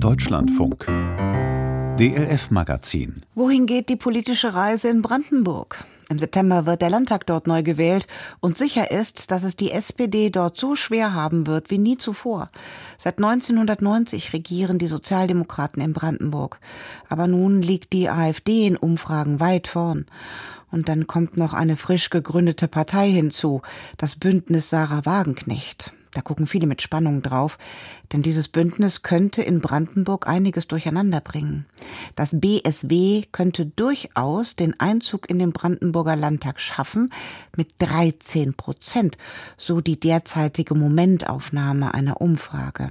Deutschlandfunk DLF Magazin Wohin geht die politische Reise in Brandenburg? Im September wird der Landtag dort neu gewählt und sicher ist, dass es die SPD dort so schwer haben wird wie nie zuvor. Seit 1990 regieren die Sozialdemokraten in Brandenburg. Aber nun liegt die AfD in Umfragen weit vorn. Und dann kommt noch eine frisch gegründete Partei hinzu, das Bündnis Sarah Wagenknecht. Da gucken viele mit Spannung drauf, denn dieses Bündnis könnte in Brandenburg einiges durcheinander bringen. Das BSW könnte durchaus den Einzug in den Brandenburger Landtag schaffen mit 13 Prozent, so die derzeitige Momentaufnahme einer Umfrage.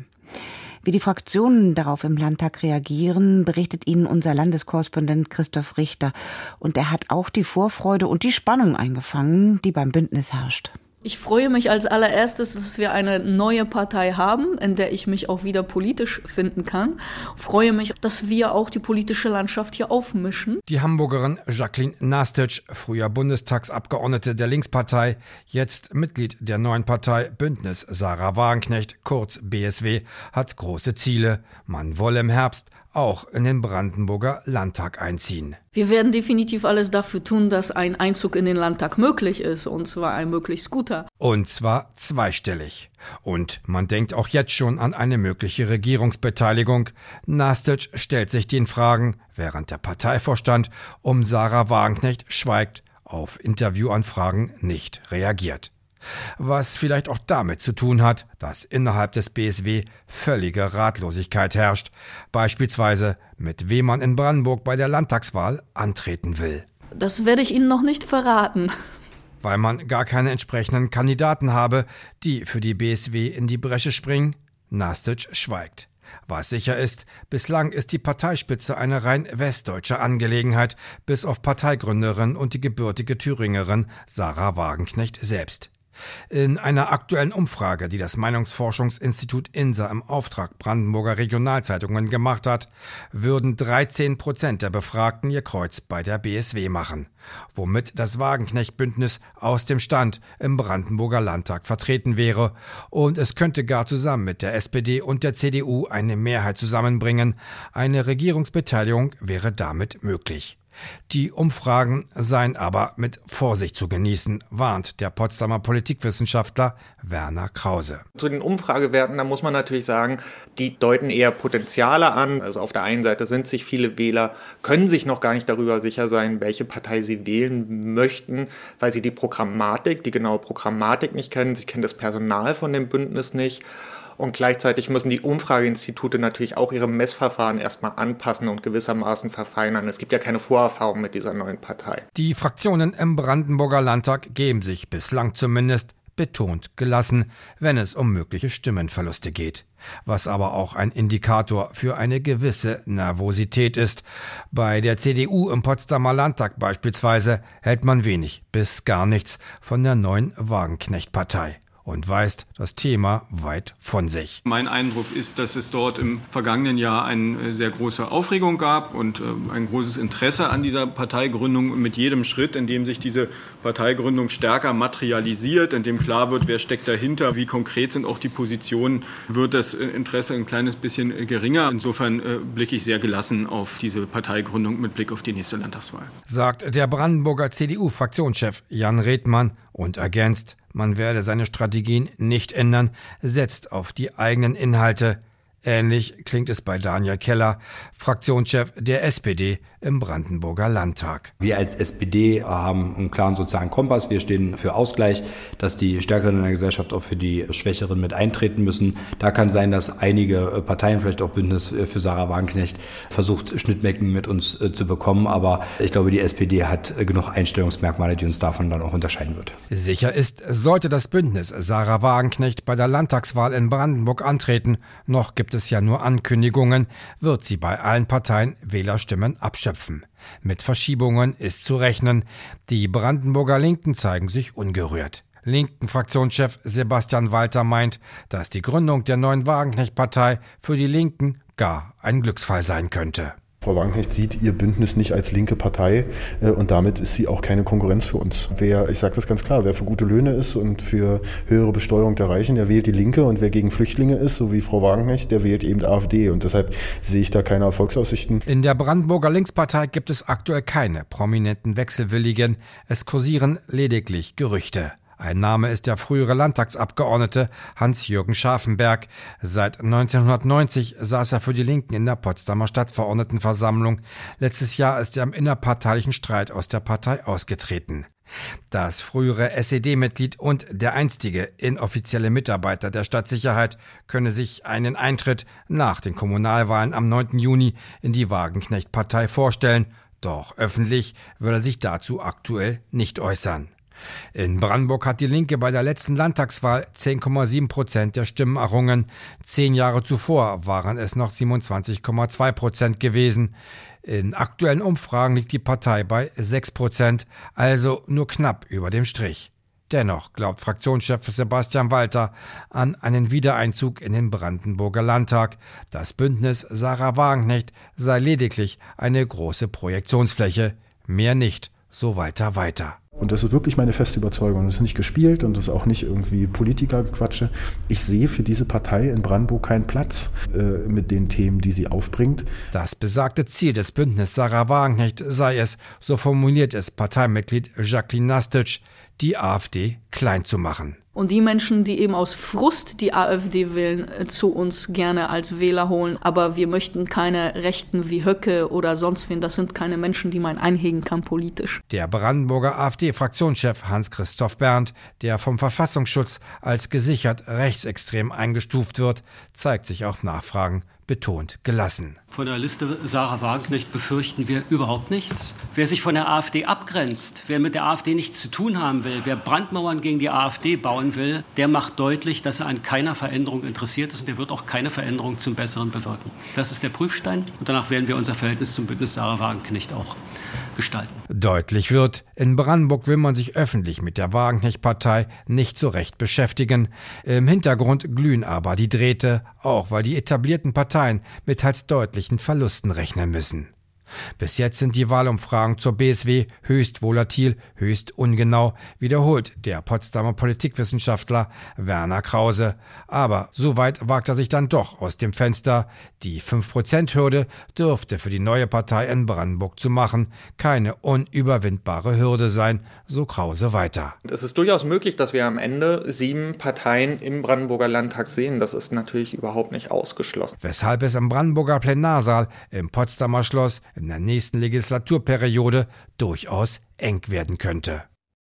Wie die Fraktionen darauf im Landtag reagieren, berichtet Ihnen unser Landeskorrespondent Christoph Richter. Und er hat auch die Vorfreude und die Spannung eingefangen, die beim Bündnis herrscht. Ich freue mich als allererstes, dass wir eine neue Partei haben, in der ich mich auch wieder politisch finden kann. Freue mich, dass wir auch die politische Landschaft hier aufmischen. Die Hamburgerin Jacqueline Nastic, früher Bundestagsabgeordnete der Linkspartei, jetzt Mitglied der neuen Partei Bündnis Sarah Wagenknecht, kurz BSW, hat große Ziele. Man wolle im Herbst auch in den Brandenburger Landtag einziehen. Wir werden definitiv alles dafür tun, dass ein Einzug in den Landtag möglich ist, und zwar ein möglichst guter. Und zwar zweistellig. Und man denkt auch jetzt schon an eine mögliche Regierungsbeteiligung. Nastic stellt sich den Fragen, während der Parteivorstand um Sarah Wagenknecht schweigt, auf Interviewanfragen nicht reagiert was vielleicht auch damit zu tun hat, dass innerhalb des BSW völlige Ratlosigkeit herrscht, beispielsweise mit wem man in Brandenburg bei der Landtagswahl antreten will. Das werde ich Ihnen noch nicht verraten. Weil man gar keine entsprechenden Kandidaten habe, die für die BSW in die Bresche springen? Nastic schweigt. Was sicher ist, bislang ist die Parteispitze eine rein westdeutsche Angelegenheit, bis auf Parteigründerin und die gebürtige Thüringerin Sarah Wagenknecht selbst. In einer aktuellen Umfrage, die das Meinungsforschungsinstitut INSA im Auftrag Brandenburger Regionalzeitungen gemacht hat, würden 13 Prozent der Befragten ihr Kreuz bei der BSW machen, womit das Wagenknecht-Bündnis aus dem Stand im Brandenburger Landtag vertreten wäre und es könnte gar zusammen mit der SPD und der CDU eine Mehrheit zusammenbringen. Eine Regierungsbeteiligung wäre damit möglich. Die Umfragen seien aber mit Vorsicht zu genießen, warnt der Potsdamer Politikwissenschaftler Werner Krause. Zu den Umfragewerten, da muss man natürlich sagen, die deuten eher Potenziale an. Also auf der einen Seite sind sich viele Wähler, können sich noch gar nicht darüber sicher sein, welche Partei sie wählen möchten, weil sie die Programmatik, die genaue Programmatik nicht kennen. Sie kennen das Personal von dem Bündnis nicht. Und gleichzeitig müssen die Umfrageinstitute natürlich auch ihre Messverfahren erstmal anpassen und gewissermaßen verfeinern. Es gibt ja keine Vorerfahrung mit dieser neuen Partei. Die Fraktionen im Brandenburger Landtag geben sich bislang zumindest betont gelassen, wenn es um mögliche Stimmenverluste geht. Was aber auch ein Indikator für eine gewisse Nervosität ist. Bei der CDU im Potsdamer Landtag beispielsweise hält man wenig bis gar nichts von der neuen Wagenknecht-Partei und weist das Thema weit von sich. Mein Eindruck ist, dass es dort im vergangenen Jahr eine äh, sehr große Aufregung gab und äh, ein großes Interesse an dieser Parteigründung. Mit jedem Schritt, in dem sich diese Parteigründung stärker materialisiert, in dem klar wird, wer steckt dahinter, wie konkret sind auch die Positionen, wird das äh, Interesse ein kleines bisschen geringer. Insofern blicke ich sehr gelassen auf diese Parteigründung mit Blick auf die nächste Landtagswahl. Sagt der Brandenburger CDU-Fraktionschef Jan Redmann und ergänzt, man werde seine Strategien nicht ändern, setzt auf die eigenen Inhalte, Ähnlich klingt es bei Daniel Keller, Fraktionschef der SPD im Brandenburger Landtag. Wir als SPD haben einen klaren sozialen Kompass. Wir stehen für Ausgleich, dass die Stärkeren in der Gesellschaft auch für die Schwächeren mit eintreten müssen. Da kann sein, dass einige Parteien, vielleicht auch Bündnis für Sarah Wagenknecht, versucht, Schnittmengen mit uns äh, zu bekommen. Aber ich glaube, die SPD hat genug Einstellungsmerkmale, die uns davon dann auch unterscheiden wird. Sicher ist, sollte das Bündnis Sarah Wagenknecht bei der Landtagswahl in Brandenburg antreten, noch gibt es es ja nur Ankündigungen, wird sie bei allen Parteien Wählerstimmen abschöpfen. Mit Verschiebungen ist zu rechnen. Die Brandenburger Linken zeigen sich ungerührt. Linken Fraktionschef Sebastian Walter meint, dass die Gründung der neuen Wagenknecht-Partei für die Linken gar ein Glücksfall sein könnte. Frau Wagenknecht sieht ihr Bündnis nicht als linke Partei äh, und damit ist sie auch keine Konkurrenz für uns. Wer, ich sage das ganz klar, wer für gute Löhne ist und für höhere Besteuerung der Reichen, der wählt die Linke und wer gegen Flüchtlinge ist, so wie Frau Wagenknecht, der wählt eben AfD und deshalb sehe ich da keine Erfolgsaussichten. In der Brandenburger Linkspartei gibt es aktuell keine prominenten Wechselwilligen. Es kursieren lediglich Gerüchte. Ein Name ist der frühere Landtagsabgeordnete Hans-Jürgen Scharfenberg. Seit 1990 saß er für die Linken in der Potsdamer Stadtverordnetenversammlung. Letztes Jahr ist er im innerparteilichen Streit aus der Partei ausgetreten. Das frühere SED-Mitglied und der einstige inoffizielle Mitarbeiter der Stadtsicherheit könne sich einen Eintritt nach den Kommunalwahlen am 9. Juni in die Wagenknecht-Partei vorstellen, doch öffentlich will er sich dazu aktuell nicht äußern. In Brandenburg hat die Linke bei der letzten Landtagswahl 10,7 Prozent der Stimmen errungen. Zehn Jahre zuvor waren es noch 27,2 Prozent gewesen. In aktuellen Umfragen liegt die Partei bei 6 Prozent, also nur knapp über dem Strich. Dennoch glaubt Fraktionschef Sebastian Walter an einen Wiedereinzug in den Brandenburger Landtag. Das Bündnis Sarah Wagenknecht sei lediglich eine große Projektionsfläche. Mehr nicht, so Walter weiter. Und das ist wirklich meine feste Überzeugung. Das ist nicht gespielt und das ist auch nicht irgendwie Politikergequatsche. Ich sehe für diese Partei in Brandenburg keinen Platz äh, mit den Themen, die sie aufbringt. Das besagte Ziel des Bündnisses Sarah Wagenknecht sei es, so formuliert es Parteimitglied Jacqueline Nastitsch, die AfD klein zu machen. Und die Menschen, die eben aus Frust die AfD wählen, äh, zu uns gerne als Wähler holen. Aber wir möchten keine Rechten wie Höcke oder sonst wen. Das sind keine Menschen, die man einhegen kann politisch. Der Brandenburger AfD-Fraktionschef Hans-Christoph Berndt, der vom Verfassungsschutz als gesichert rechtsextrem eingestuft wird, zeigt sich auf Nachfragen betont gelassen. Von der Liste Sarah Wagenknecht befürchten wir überhaupt nichts. Wer sich von der AfD abgrenzt, wer mit der AfD nichts zu tun haben will, wer Brandmauern gegen die AfD bauen will, der macht deutlich, dass er an keiner Veränderung interessiert ist und der wird auch keine Veränderung zum Besseren bewirken. Das ist der Prüfstein und danach werden wir unser Verhältnis zum Bündnis Sarah Wagenknecht auch gestalten. Deutlich wird, in Brandenburg will man sich öffentlich mit der Wagenknecht-Partei nicht so recht beschäftigen. Im Hintergrund glühen aber die Drähte, auch weil die etablierten Parteien mit teils deutlichen Verlusten rechnen müssen. Bis jetzt sind die Wahlumfragen zur BSW höchst volatil, höchst ungenau, wiederholt der Potsdamer Politikwissenschaftler Werner Krause. Aber so weit wagt er sich dann doch aus dem Fenster. Die 5%-Hürde dürfte für die neue Partei in Brandenburg zu machen keine unüberwindbare Hürde sein, so Krause weiter. Es ist durchaus möglich, dass wir am Ende sieben Parteien im Brandenburger Landtag sehen. Das ist natürlich überhaupt nicht ausgeschlossen. Weshalb es im Brandenburger Plenarsaal, im Potsdamer Schloss, in der nächsten Legislaturperiode durchaus eng werden könnte.